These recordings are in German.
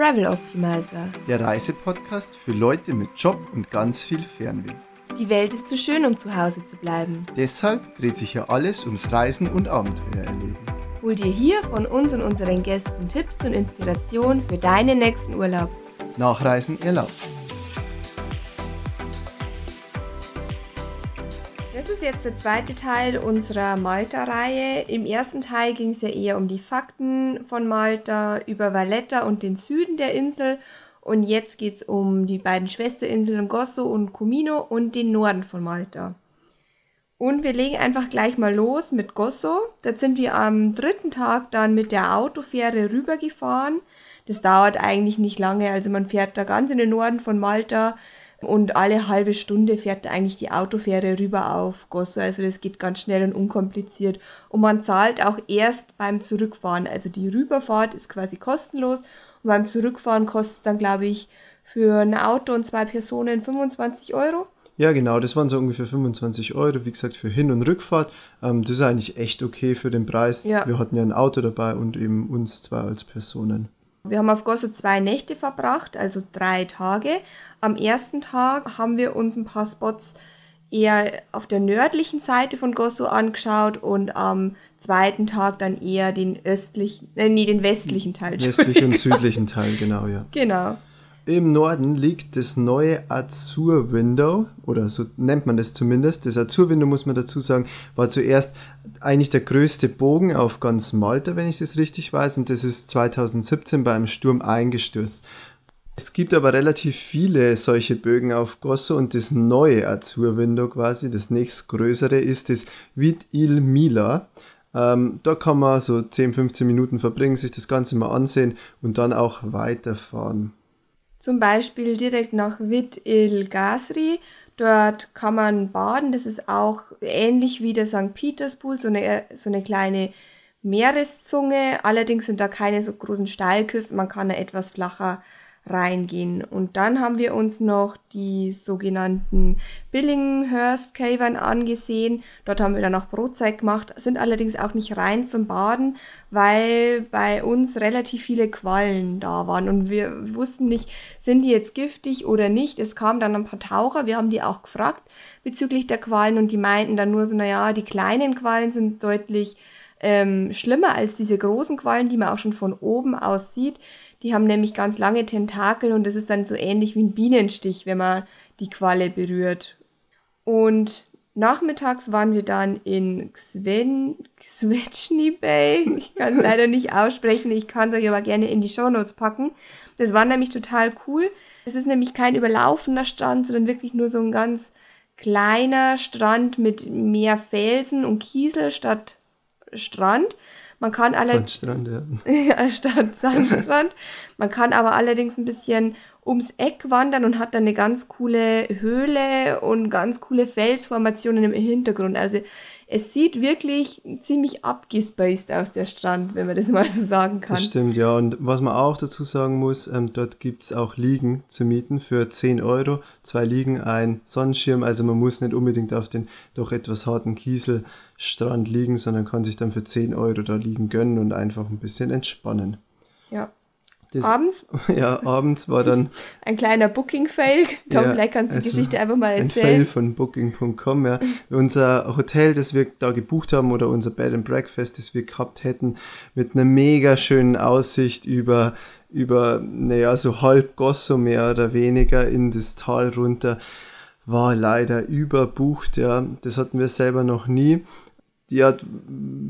Travel Optimizer. Der Reisepodcast für Leute mit Job und ganz viel Fernweh. Die Welt ist zu schön, um zu Hause zu bleiben. Deshalb dreht sich hier alles ums Reisen und Abenteuer erleben. Hol dir hier von uns und unseren Gästen Tipps und Inspiration für deinen nächsten Urlaub. Nachreisen erlaubt. Ist jetzt der zweite Teil unserer Malta-Reihe. Im ersten Teil ging es ja eher um die Fakten von Malta, über Valletta und den Süden der Insel. Und jetzt geht es um die beiden Schwesterinseln Gosso und Comino und den Norden von Malta. Und wir legen einfach gleich mal los mit Gosso. Da sind wir am dritten Tag dann mit der Autofähre rübergefahren. Das dauert eigentlich nicht lange, also man fährt da ganz in den Norden von Malta und alle halbe Stunde fährt eigentlich die Autofähre rüber auf Gosso. Also das geht ganz schnell und unkompliziert. Und man zahlt auch erst beim Zurückfahren. Also die Rüberfahrt ist quasi kostenlos. Und beim Zurückfahren kostet es dann, glaube ich, für ein Auto und zwei Personen 25 Euro. Ja, genau, das waren so ungefähr 25 Euro, wie gesagt, für Hin- und Rückfahrt. Ähm, das ist eigentlich echt okay für den Preis. Ja. Wir hatten ja ein Auto dabei und eben uns zwei als Personen. Wir haben auf Gosso zwei Nächte verbracht, also drei Tage. Am ersten Tag haben wir uns ein paar Spots eher auf der nördlichen Seite von Gosso angeschaut und am zweiten Tag dann eher den östlichen, äh, nee, den westlichen Teil. Westlichen und südlichen Teil, genau, ja. Genau. Im Norden liegt das neue Azur-Window, oder so nennt man das zumindest. Das Azur-Window, muss man dazu sagen, war zuerst eigentlich der größte Bogen auf ganz Malta, wenn ich das richtig weiß, und das ist 2017 bei einem Sturm eingestürzt. Es gibt aber relativ viele solche Bögen auf Gosso und das neue Azur-Window quasi, das nächstgrößere, ist das Vid il Mila. Ähm, da kann man so 10, 15 Minuten verbringen, sich das Ganze mal ansehen und dann auch weiterfahren. Zum Beispiel direkt nach Vid il Gasri. Dort kann man baden. Das ist auch ähnlich wie der St. Peterspool, so eine, so eine kleine Meereszunge. Allerdings sind da keine so großen Steilküsten. Man kann da etwas flacher reingehen. Und dann haben wir uns noch die sogenannten Billinghurst Cavern angesehen. Dort haben wir dann auch Brotzeit gemacht, sind allerdings auch nicht rein zum Baden, weil bei uns relativ viele Quallen da waren und wir wussten nicht, sind die jetzt giftig oder nicht. Es kamen dann ein paar Taucher, wir haben die auch gefragt bezüglich der Quallen und die meinten dann nur so, naja, die kleinen Quallen sind deutlich ähm, schlimmer als diese großen Quallen, die man auch schon von oben aus sieht. Die haben nämlich ganz lange Tentakel und das ist dann so ähnlich wie ein Bienenstich, wenn man die Qualle berührt. Und nachmittags waren wir dann in Xven, Xvetschny Bay. Ich kann es leider nicht aussprechen, ich kann es euch aber gerne in die Shownotes packen. Das war nämlich total cool. Es ist nämlich kein überlaufender Strand, sondern wirklich nur so ein ganz kleiner Strand mit mehr Felsen und Kiesel statt Strand. Man kann allerdings. Sandstrand, ja. ja, statt Sandstrand. Man kann aber allerdings ein bisschen ums Eck wandern und hat dann eine ganz coole Höhle und ganz coole Felsformationen im Hintergrund. Also es sieht wirklich ziemlich abgespaced aus, der Strand, wenn man das mal so sagen kann. Das stimmt, ja. Und was man auch dazu sagen muss, ähm, dort gibt es auch Liegen zu mieten für 10 Euro. Zwei Liegen, ein Sonnenschirm. Also man muss nicht unbedingt auf den doch etwas harten Kieselstrand liegen, sondern kann sich dann für 10 Euro da liegen gönnen und einfach ein bisschen entspannen. Ja. Das, abends? Ja, abends war dann. Ein kleiner Booking-Fail. Tom, ja, vielleicht kannst du also die Geschichte einfach mal erzählen. Ein Fail von Booking.com, ja. unser Hotel, das wir da gebucht haben, oder unser Bed and Breakfast, das wir gehabt hätten, mit einer mega schönen Aussicht über, über, naja, so halb Gosso mehr oder weniger in das Tal runter, war leider überbucht, ja. Das hatten wir selber noch nie die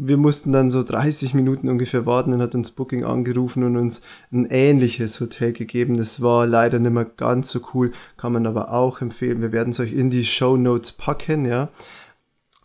wir mussten dann so 30 Minuten ungefähr warten und hat uns Booking angerufen und uns ein ähnliches Hotel gegeben. Das war leider nicht mehr ganz so cool, kann man aber auch empfehlen. Wir werden es euch in die Show Notes packen, ja.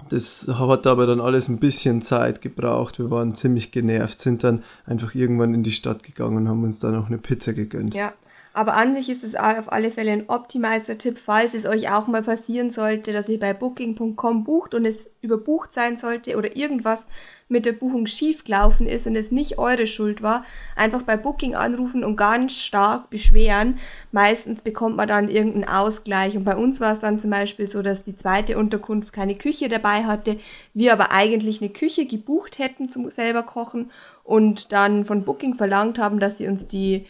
Das hat aber dann alles ein bisschen Zeit gebraucht. Wir waren ziemlich genervt, sind dann einfach irgendwann in die Stadt gegangen und haben uns da noch eine Pizza gegönnt. Ja, aber an sich ist es auf alle Fälle ein Optimizer-Tipp, falls es euch auch mal passieren sollte, dass ihr bei Booking.com bucht und es überbucht sein sollte oder irgendwas mit der Buchung schief gelaufen ist und es nicht eure Schuld war, einfach bei Booking anrufen und ganz stark beschweren. Meistens bekommt man dann irgendeinen Ausgleich. Und bei uns war es dann zum Beispiel so, dass die zweite Unterkunft keine Küche dabei hatte, wir aber eigentlich eine Küche gebucht hätten zum selber kochen und dann von Booking verlangt haben, dass sie uns die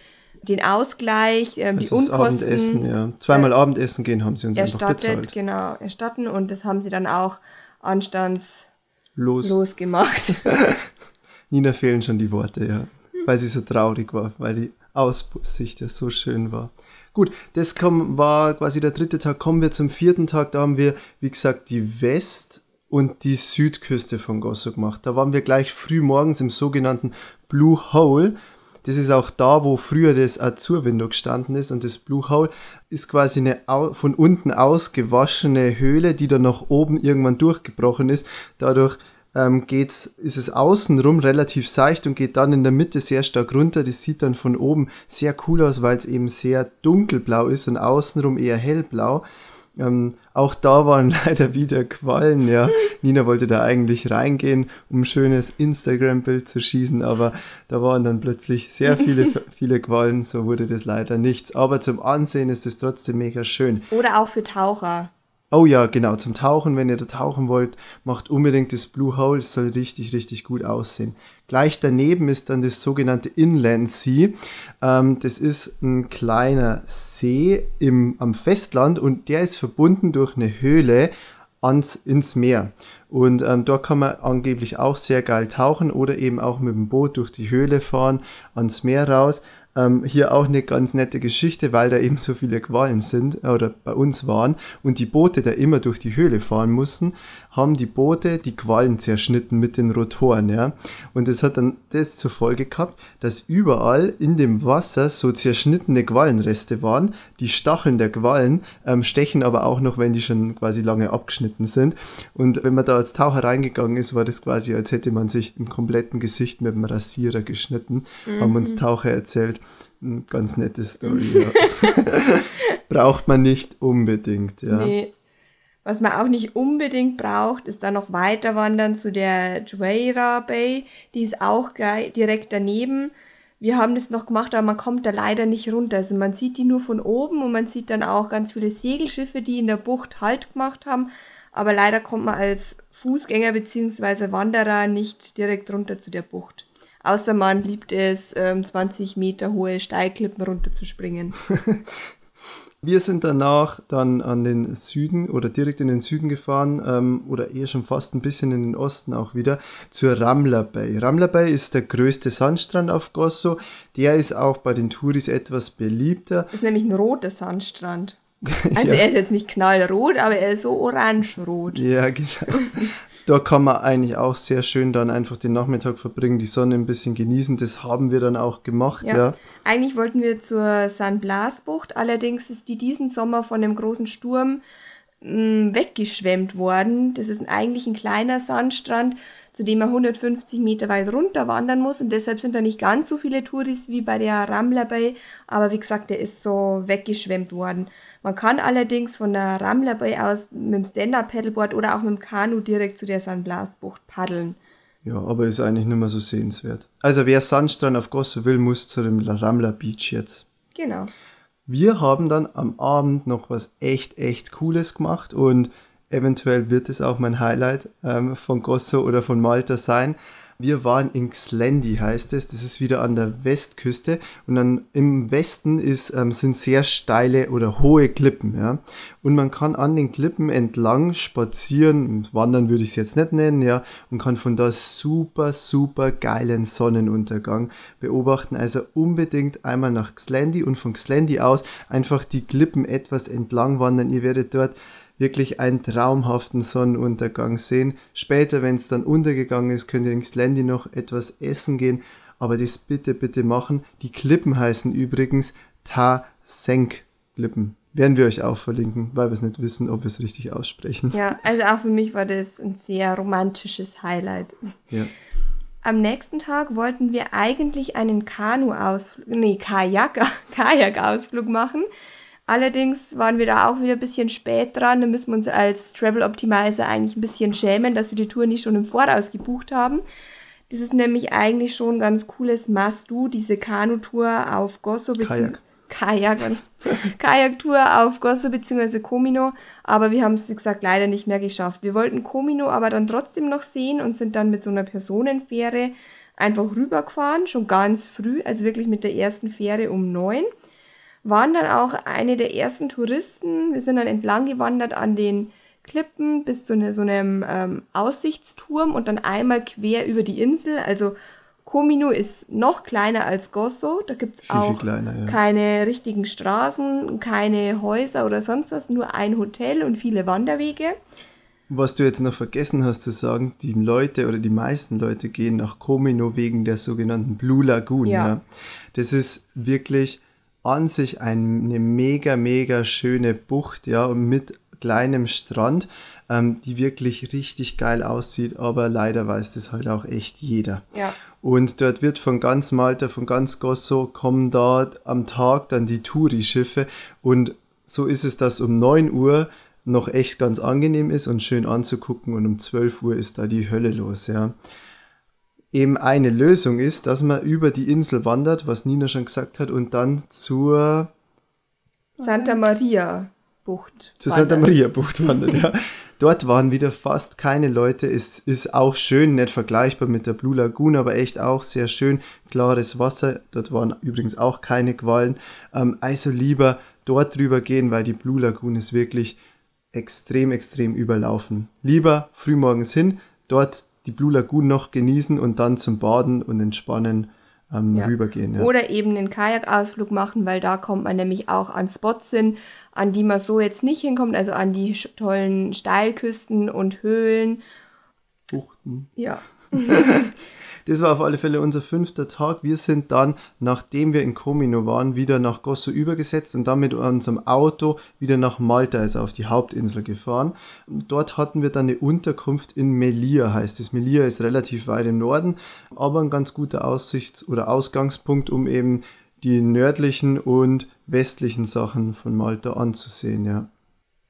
den Ausgleich, ähm, die Unkosten Abendessen, ja. Zweimal Abendessen gehen haben sie uns einfach erstattet, bezahlt. genau, erstatten und das haben sie dann auch anstandslos Los. gemacht. Nina fehlen schon die Worte, ja. Weil sie so traurig war, weil die Aussicht ja so schön war. Gut, das kam, war quasi der dritte Tag. Kommen wir zum vierten Tag. Da haben wir, wie gesagt, die West- und die Südküste von Gosso gemacht. Da waren wir gleich früh morgens im sogenannten Blue Hole. Das ist auch da, wo früher das Azur-Window gestanden ist. Und das Blue Hole ist quasi eine von unten ausgewaschene Höhle, die dann nach oben irgendwann durchgebrochen ist. Dadurch ähm, geht's, ist es außenrum relativ seicht und geht dann in der Mitte sehr stark runter. Das sieht dann von oben sehr cool aus, weil es eben sehr dunkelblau ist und außenrum eher hellblau. Ähm, auch da waren leider wieder Quallen, ja. Nina wollte da eigentlich reingehen, um ein schönes Instagram-Bild zu schießen, aber da waren dann plötzlich sehr viele, viele Quallen, so wurde das leider nichts. Aber zum Ansehen ist es trotzdem mega schön. Oder auch für Taucher. Oh ja, genau, zum Tauchen, wenn ihr da tauchen wollt, macht unbedingt das Blue Hole, es soll richtig, richtig gut aussehen. Gleich daneben ist dann das sogenannte Inland Sea. Ähm, das ist ein kleiner See im, am Festland und der ist verbunden durch eine Höhle ans, ins Meer. Und ähm, dort kann man angeblich auch sehr geil tauchen oder eben auch mit dem Boot durch die Höhle fahren, ans Meer raus. Ähm, hier auch eine ganz nette Geschichte, weil da eben so viele Qualen sind äh, oder bei uns waren und die Boote da immer durch die Höhle fahren mussten, haben die Boote die Qualen zerschnitten mit den Rotoren, ja. Und das hat dann das zur Folge gehabt, dass überall in dem Wasser so zerschnittene Quallenreste waren. Die Stacheln der Quallen ähm, stechen aber auch noch, wenn die schon quasi lange abgeschnitten sind. Und wenn man da als Taucher reingegangen ist, war das quasi, als hätte man sich im kompletten Gesicht mit dem Rasierer geschnitten, haben uns Taucher erzählt. Eine ganz nette Story, ja. Braucht man nicht unbedingt, ja. Nee. Was man auch nicht unbedingt braucht, ist dann noch weiter wandern zu der Jueira Bay. Die ist auch direkt daneben. Wir haben das noch gemacht, aber man kommt da leider nicht runter. Also man sieht die nur von oben und man sieht dann auch ganz viele Segelschiffe, die in der Bucht Halt gemacht haben. Aber leider kommt man als Fußgänger bzw. Wanderer nicht direkt runter zu der Bucht. Außer man liebt es, ähm, 20 Meter hohe Steilklippen runterzuspringen. Wir sind danach dann an den Süden oder direkt in den Süden gefahren ähm, oder eher schon fast ein bisschen in den Osten auch wieder zur Ramla Bay. Ramla Bay ist der größte Sandstrand auf Gosso. Der ist auch bei den Touris etwas beliebter. Das ist nämlich ein roter Sandstrand. Also er ist jetzt nicht knallrot, aber er ist so orangerot. Ja, genau. Da kann man eigentlich auch sehr schön dann einfach den Nachmittag verbringen, die Sonne ein bisschen genießen. Das haben wir dann auch gemacht, ja. Ja. Eigentlich wollten wir zur San Blas Bucht, allerdings ist die diesen Sommer von einem großen Sturm mh, weggeschwemmt worden. Das ist eigentlich ein kleiner Sandstrand, zu dem man 150 Meter weit runter wandern muss und deshalb sind da nicht ganz so viele Touris wie bei der Ramla Bay, aber wie gesagt, der ist so weggeschwemmt worden. Man kann allerdings von der Ramla Bay aus mit dem Stand-Up-Paddleboard oder auch mit dem Kanu direkt zu der San Blas Bucht paddeln. Ja, aber ist eigentlich nicht mehr so sehenswert. Also wer Sandstrand auf Gosso will, muss zu dem Ramla Beach jetzt. Genau. Wir haben dann am Abend noch was echt, echt Cooles gemacht und eventuell wird es auch mein Highlight ähm, von Gosso oder von Malta sein. Wir waren in Xlendi, heißt es. Das ist wieder an der Westküste. Und dann im Westen ist, ähm, sind sehr steile oder hohe Klippen. Ja? Und man kann an den Klippen entlang spazieren, wandern würde ich es jetzt nicht nennen, ja, und kann von da super, super geilen Sonnenuntergang beobachten. Also unbedingt einmal nach Xlendi und von Xlendi aus einfach die Klippen etwas entlang wandern. Ihr werdet dort wirklich einen traumhaften Sonnenuntergang sehen. Später, wenn es dann untergegangen ist, könnt ihr in Xlendi noch etwas essen gehen. Aber das bitte, bitte machen. Die Klippen heißen übrigens Ta-Senk-Klippen. Werden wir euch auch verlinken, weil wir es nicht wissen, ob wir es richtig aussprechen. Ja, also auch für mich war das ein sehr romantisches Highlight. Ja. Am nächsten Tag wollten wir eigentlich einen Kanu-Ausflug, nee, Kajak, Kajak-Ausflug machen. Allerdings waren wir da auch wieder ein bisschen spät dran. Da müssen wir uns als Travel Optimizer eigentlich ein bisschen schämen, dass wir die Tour nicht schon im Voraus gebucht haben. Das ist nämlich eigentlich schon ein ganz cooles Must-Do, diese Kanu-Tour auf Gosso. Kajak. Kajak. Kajak-Tour auf Gosso bzw. Komino. Aber wir haben es, wie gesagt, leider nicht mehr geschafft. Wir wollten Komino aber dann trotzdem noch sehen und sind dann mit so einer Personenfähre einfach rübergefahren, schon ganz früh, also wirklich mit der ersten Fähre um neun. Waren dann auch eine der ersten Touristen. Wir sind dann entlang gewandert an den Klippen bis zu eine, so einem ähm, Aussichtsturm und dann einmal quer über die Insel. Also Komino ist noch kleiner als Gosso. Da gibt es auch kleiner, ja. keine richtigen Straßen, keine Häuser oder sonst was, nur ein Hotel und viele Wanderwege. Was du jetzt noch vergessen hast zu sagen, die Leute oder die meisten Leute gehen nach Komino wegen der sogenannten Blue Lagoon. Ja. ja. Das ist wirklich an sich eine mega, mega schöne Bucht, ja, und mit kleinem Strand, ähm, die wirklich richtig geil aussieht, aber leider weiß das halt auch echt jeder. Ja. Und dort wird von ganz Malta, von ganz Gosso, kommen da am Tag dann die Touri-Schiffe und so ist es, dass um 9 Uhr noch echt ganz angenehm ist und schön anzugucken und um 12 Uhr ist da die Hölle los, ja. Eben eine Lösung ist, dass man über die Insel wandert, was Nina schon gesagt hat, und dann zur Santa Maria Bucht. Zur Santa Maria Bucht wandert, ja. Dort waren wieder fast keine Leute. Es ist auch schön, nicht vergleichbar mit der Blue Lagoon, aber echt auch sehr schön. Klares Wasser. Dort waren übrigens auch keine Qualen. Ähm, also lieber dort drüber gehen, weil die Blue Lagoon ist wirklich extrem, extrem überlaufen. Lieber frühmorgens hin, dort die Blue Lagoon noch genießen und dann zum Baden und Entspannen ähm, ja. rübergehen. Ja. Oder eben einen Kajakausflug machen, weil da kommt man nämlich auch an Spots hin, an die man so jetzt nicht hinkommt, also an die tollen Steilküsten und Höhlen. Buchten. Ja. Das war auf alle Fälle unser fünfter Tag. Wir sind dann, nachdem wir in Comino waren, wieder nach Gosso übergesetzt und dann mit unserem Auto wieder nach Malta, also auf die Hauptinsel gefahren. Dort hatten wir dann eine Unterkunft in Melia, heißt es. Melia ist relativ weit im Norden, aber ein ganz guter Aussichts- oder Ausgangspunkt, um eben die nördlichen und westlichen Sachen von Malta anzusehen, ja.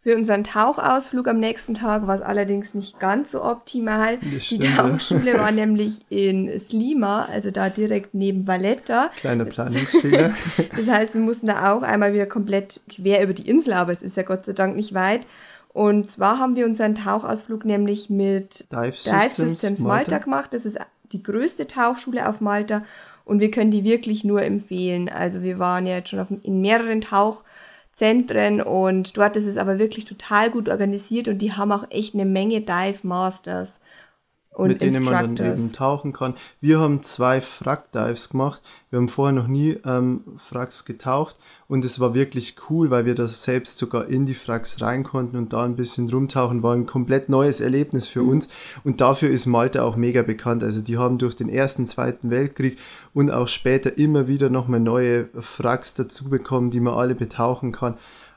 Für unseren Tauchausflug am nächsten Tag war es allerdings nicht ganz so optimal. die Tauchschule war nämlich in Slima, also da direkt neben Valletta. Kleiner Planungsfehler. das heißt, wir mussten da auch einmal wieder komplett quer über die Insel, aber es ist ja Gott sei Dank nicht weit. Und zwar haben wir unseren Tauchausflug nämlich mit Dive Systems, Dive Systems Malta. Malta gemacht. Das ist die größte Tauchschule auf Malta und wir können die wirklich nur empfehlen. Also wir waren ja jetzt schon auf, in mehreren Tauch Zentren und dort ist es aber wirklich total gut organisiert und die haben auch echt eine Menge Dive Masters und mit denen man dann eben tauchen kann. Wir haben zwei Frack-Dives gemacht. Wir haben vorher noch nie ähm, Fracks getaucht und es war wirklich cool, weil wir da selbst sogar in die Fracks rein konnten und da ein bisschen rumtauchen. War ein komplett neues Erlebnis für mhm. uns und dafür ist Malta auch mega bekannt. Also die haben durch den ersten, zweiten Weltkrieg und auch später immer wieder nochmal neue Fracks dazu bekommen, die man alle betauchen kann.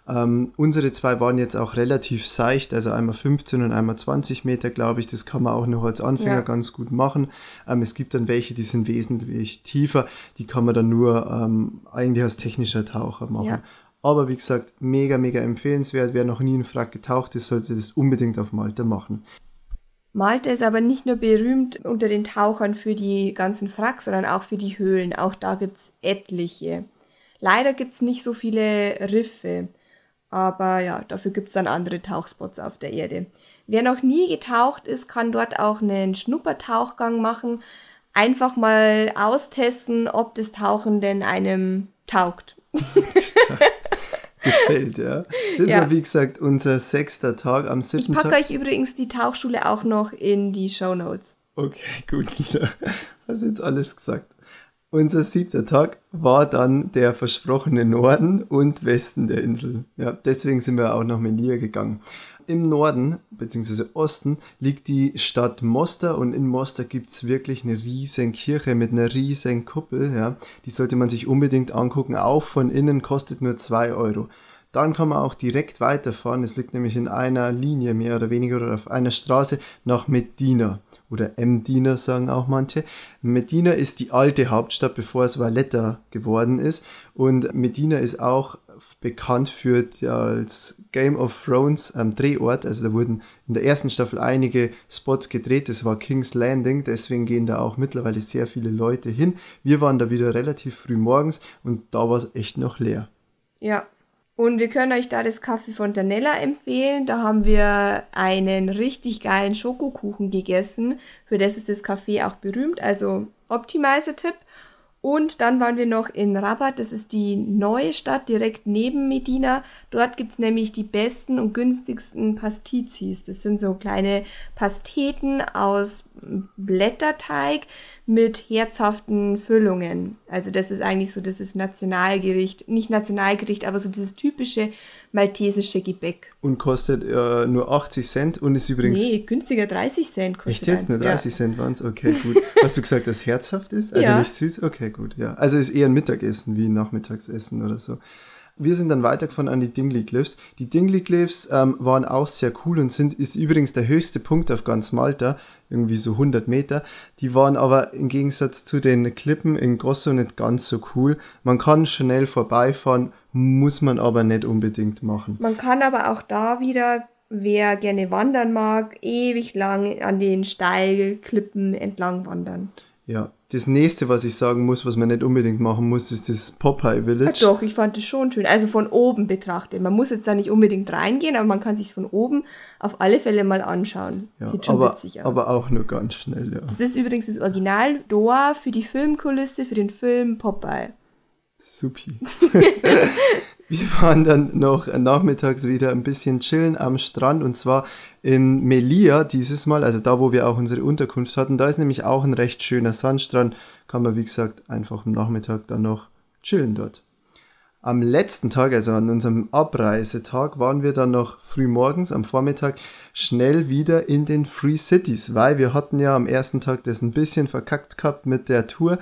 Ähm, unsere zwei waren jetzt auch relativ seicht, also einmal 15 und einmal 20 Meter, glaube ich. Das kann man auch noch als Anfänger ja. ganz gut machen. Ähm, es gibt dann welche, die sind wesentlich tiefer. Die kann man dann nur ähm, eigentlich als technischer Taucher machen. Ja. Aber wie gesagt, mega, mega empfehlenswert. Wer noch nie in Frack getaucht ist, sollte das unbedingt auf Malta machen. Malta ist aber nicht nur berühmt unter den Tauchern für die ganzen Fracks, sondern auch für die Höhlen. Auch da gibt es etliche. Leider gibt es nicht so viele Riffe. Aber ja, dafür gibt es dann andere Tauchspots auf der Erde. Wer noch nie getaucht ist, kann dort auch einen Schnuppertauchgang machen. Einfach mal austesten, ob das Tauchen denn einem taugt. Gefällt, ja. Das ja. war wie gesagt unser sechster Tag am siebten Tag. Ich packe euch übrigens die Tauchschule auch noch in die Show Notes. Okay, gut, Nina. Hast jetzt alles gesagt. Unser siebter Tag war dann der versprochene Norden und Westen der Insel. Ja, deswegen sind wir auch nach Melia gegangen. Im Norden bzw. Osten liegt die Stadt Mostar und in Mostar gibt es wirklich eine riesen Kirche mit einer riesen Kuppel. Ja. Die sollte man sich unbedingt angucken. Auch von innen kostet nur 2 Euro. Dann kann man auch direkt weiterfahren. Es liegt nämlich in einer Linie mehr oder weniger oder auf einer Straße nach Medina oder Medina sagen auch manche. Medina ist die alte Hauptstadt, bevor es Valletta geworden ist. Und Medina ist auch bekannt für als Game of Thrones ähm, Drehort. Also da wurden in der ersten Staffel einige Spots gedreht. Das war King's Landing. Deswegen gehen da auch mittlerweile sehr viele Leute hin. Wir waren da wieder relativ früh morgens und da war es echt noch leer. Ja, und wir können euch da das Kaffee Fontanella empfehlen. Da haben wir einen richtig geilen Schokokuchen gegessen. Für das ist das Café auch berühmt. Also Optimizer-Tipp. Und dann waren wir noch in Rabat, das ist die neue Stadt direkt neben Medina. Dort gibt es nämlich die besten und günstigsten Pastizis. Das sind so kleine Pasteten aus Blätterteig mit herzhaften Füllungen. Also das ist eigentlich so, das ist Nationalgericht, nicht Nationalgericht, aber so dieses typische maltesische Gebäck. Und kostet äh, nur 80 Cent und ist übrigens... Nee, günstiger 30 Cent kostet Echt jetzt? Nur 30 ja. Cent waren es? Okay, gut. Hast du gesagt, dass herzhaft ist? Also ja. nicht süß? Okay, gut, ja. Also ist eher ein Mittagessen wie ein Nachmittagsessen oder so. Wir sind dann weitergefahren an die Dingley Cliffs. Die Dingley Cliffs ähm, waren auch sehr cool und sind, ist übrigens der höchste Punkt auf ganz Malta, irgendwie so 100 Meter. Die waren aber im Gegensatz zu den Klippen in Gosso nicht ganz so cool. Man kann schnell vorbeifahren, muss man aber nicht unbedingt machen. Man kann aber auch da wieder, wer gerne wandern mag, ewig lang an den Steilklippen entlang wandern. Ja, das nächste, was ich sagen muss, was man nicht unbedingt machen muss, ist das Popeye Village. Ja, doch, ich fand das schon schön. Also von oben betrachtet. Man muss jetzt da nicht unbedingt reingehen, aber man kann sich von oben auf alle Fälle mal anschauen. Ja, Sieht schon aber, witzig aus. Aber auch nur ganz schnell, ja. Das ist übrigens das Original Doa für die Filmkulisse, für den Film Popeye. Supi. Wir waren dann noch nachmittags wieder ein bisschen chillen am Strand und zwar in Melia dieses Mal, also da, wo wir auch unsere Unterkunft hatten. Da ist nämlich auch ein recht schöner Sandstrand. Kann man, wie gesagt, einfach am Nachmittag dann noch chillen dort. Am letzten Tag, also an unserem Abreisetag, waren wir dann noch früh morgens am Vormittag schnell wieder in den Free Cities, weil wir hatten ja am ersten Tag das ein bisschen verkackt gehabt mit der Tour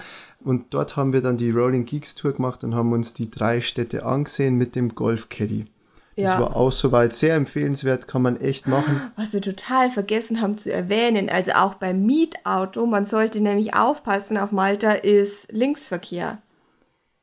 und dort haben wir dann die Rolling Geeks Tour gemacht und haben uns die drei Städte angesehen mit dem Golf Caddy. Das ja. war auch soweit sehr empfehlenswert, kann man echt machen. Was wir total vergessen haben zu erwähnen, also auch beim Mietauto, man sollte nämlich aufpassen, auf Malta ist Linksverkehr.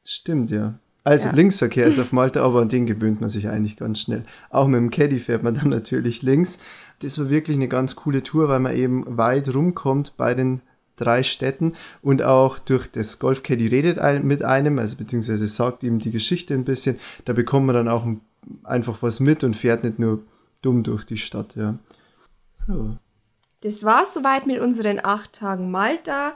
Stimmt, ja. Also ja. Linksverkehr ist auf Malta, aber an den gewöhnt man sich eigentlich ganz schnell. Auch mit dem Caddy fährt man dann natürlich links. Das war wirklich eine ganz coole Tour, weil man eben weit rumkommt bei den drei Städten und auch durch das Golf Caddy redet ein, mit einem, also beziehungsweise sagt ihm die Geschichte ein bisschen. Da bekommt man dann auch einfach was mit und fährt nicht nur dumm durch die Stadt, ja. So. Das war's soweit mit unseren acht Tagen Malta.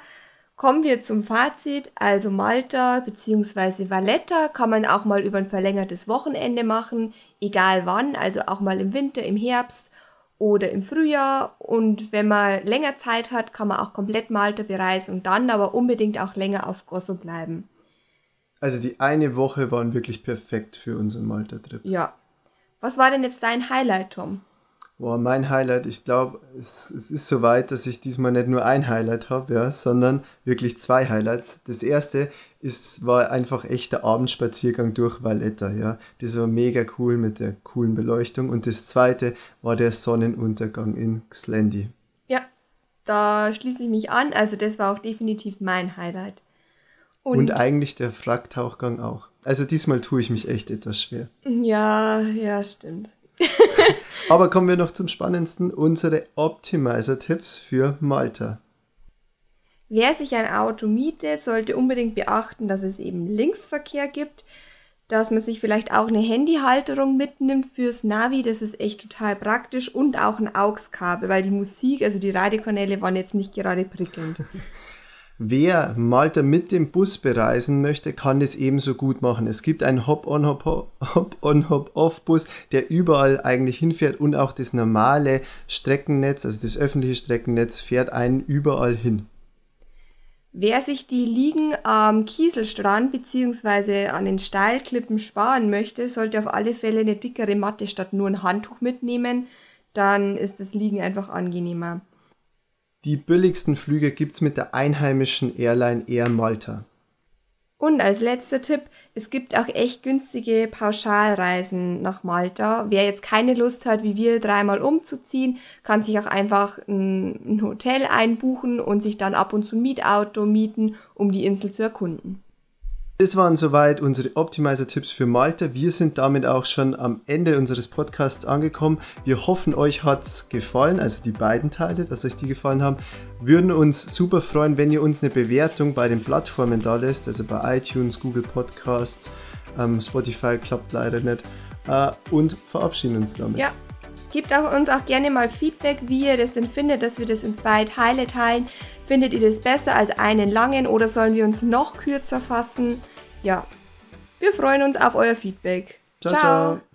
Kommen wir zum Fazit. Also Malta bzw. Valletta kann man auch mal über ein verlängertes Wochenende machen, egal wann, also auch mal im Winter, im Herbst oder im Frühjahr. Und wenn man länger Zeit hat, kann man auch komplett Malta bereisen und dann aber unbedingt auch länger auf Gosso bleiben. Also die eine Woche waren wirklich perfekt für unseren Malta-Trip. Ja. Was war denn jetzt dein Highlight, Tom? Boah, mein Highlight, ich glaube, es, es ist soweit, dass ich diesmal nicht nur ein Highlight habe, ja, sondern wirklich zwei Highlights. Das erste ist, war einfach echter Abendspaziergang durch Valletta, ja. Das war mega cool mit der coolen Beleuchtung. Und das zweite war der Sonnenuntergang in Xlendi. Ja, da schließe ich mich an. Also das war auch definitiv mein Highlight. Und, Und eigentlich der Fracktauchgang auch. Also diesmal tue ich mich echt etwas schwer. Ja, ja, stimmt. Aber kommen wir noch zum Spannendsten, unsere Optimizer-Tipps für Malta. Wer sich ein Auto mietet, sollte unbedingt beachten, dass es eben Linksverkehr gibt, dass man sich vielleicht auch eine Handyhalterung mitnimmt fürs Navi, das ist echt total praktisch und auch ein AUX-Kabel, weil die Musik, also die Radiokanäle waren jetzt nicht gerade prickelnd. Wer Malta mit dem Bus bereisen möchte, kann das ebenso gut machen. Es gibt einen Hop-on, Hop-on, Hop-off-Bus, der überall eigentlich hinfährt und auch das normale Streckennetz, also das öffentliche Streckennetz, fährt einen überall hin. Wer sich die Liegen am Kieselstrand bzw. an den Steilklippen sparen möchte, sollte auf alle Fälle eine dickere Matte statt nur ein Handtuch mitnehmen. Dann ist das Liegen einfach angenehmer. Die billigsten Flüge gibt es mit der einheimischen Airline Air Malta. Und als letzter Tipp, es gibt auch echt günstige Pauschalreisen nach Malta. Wer jetzt keine Lust hat, wie wir dreimal umzuziehen, kann sich auch einfach ein, Hotel einbuchen und sich dann ab und zu ein Mietauto mieten, um die Insel zu erkunden. Das waren soweit unsere Optimizer-Tipps für Malta. Wir sind damit auch schon am Ende unseres Podcasts angekommen. Wir hoffen, euch hat es gefallen, also die beiden Teile, dass euch die gefallen haben. Würden uns super freuen, wenn ihr uns eine Bewertung bei den Plattformen da lässt, also bei iTunes, Google Podcasts, ähm, Spotify klappt leider nicht. Äh, und verabschieden uns damit. Ja, Gebt auch uns auch gerne mal Feedback, wie ihr das denn findet, dass wir das in zwei Teile teilen. Findet ihr das besser als einen langen oder sollen wir uns noch kürzer fassen? Ja, wir freuen uns auf euer Feedback. ciao. ciao. ciao.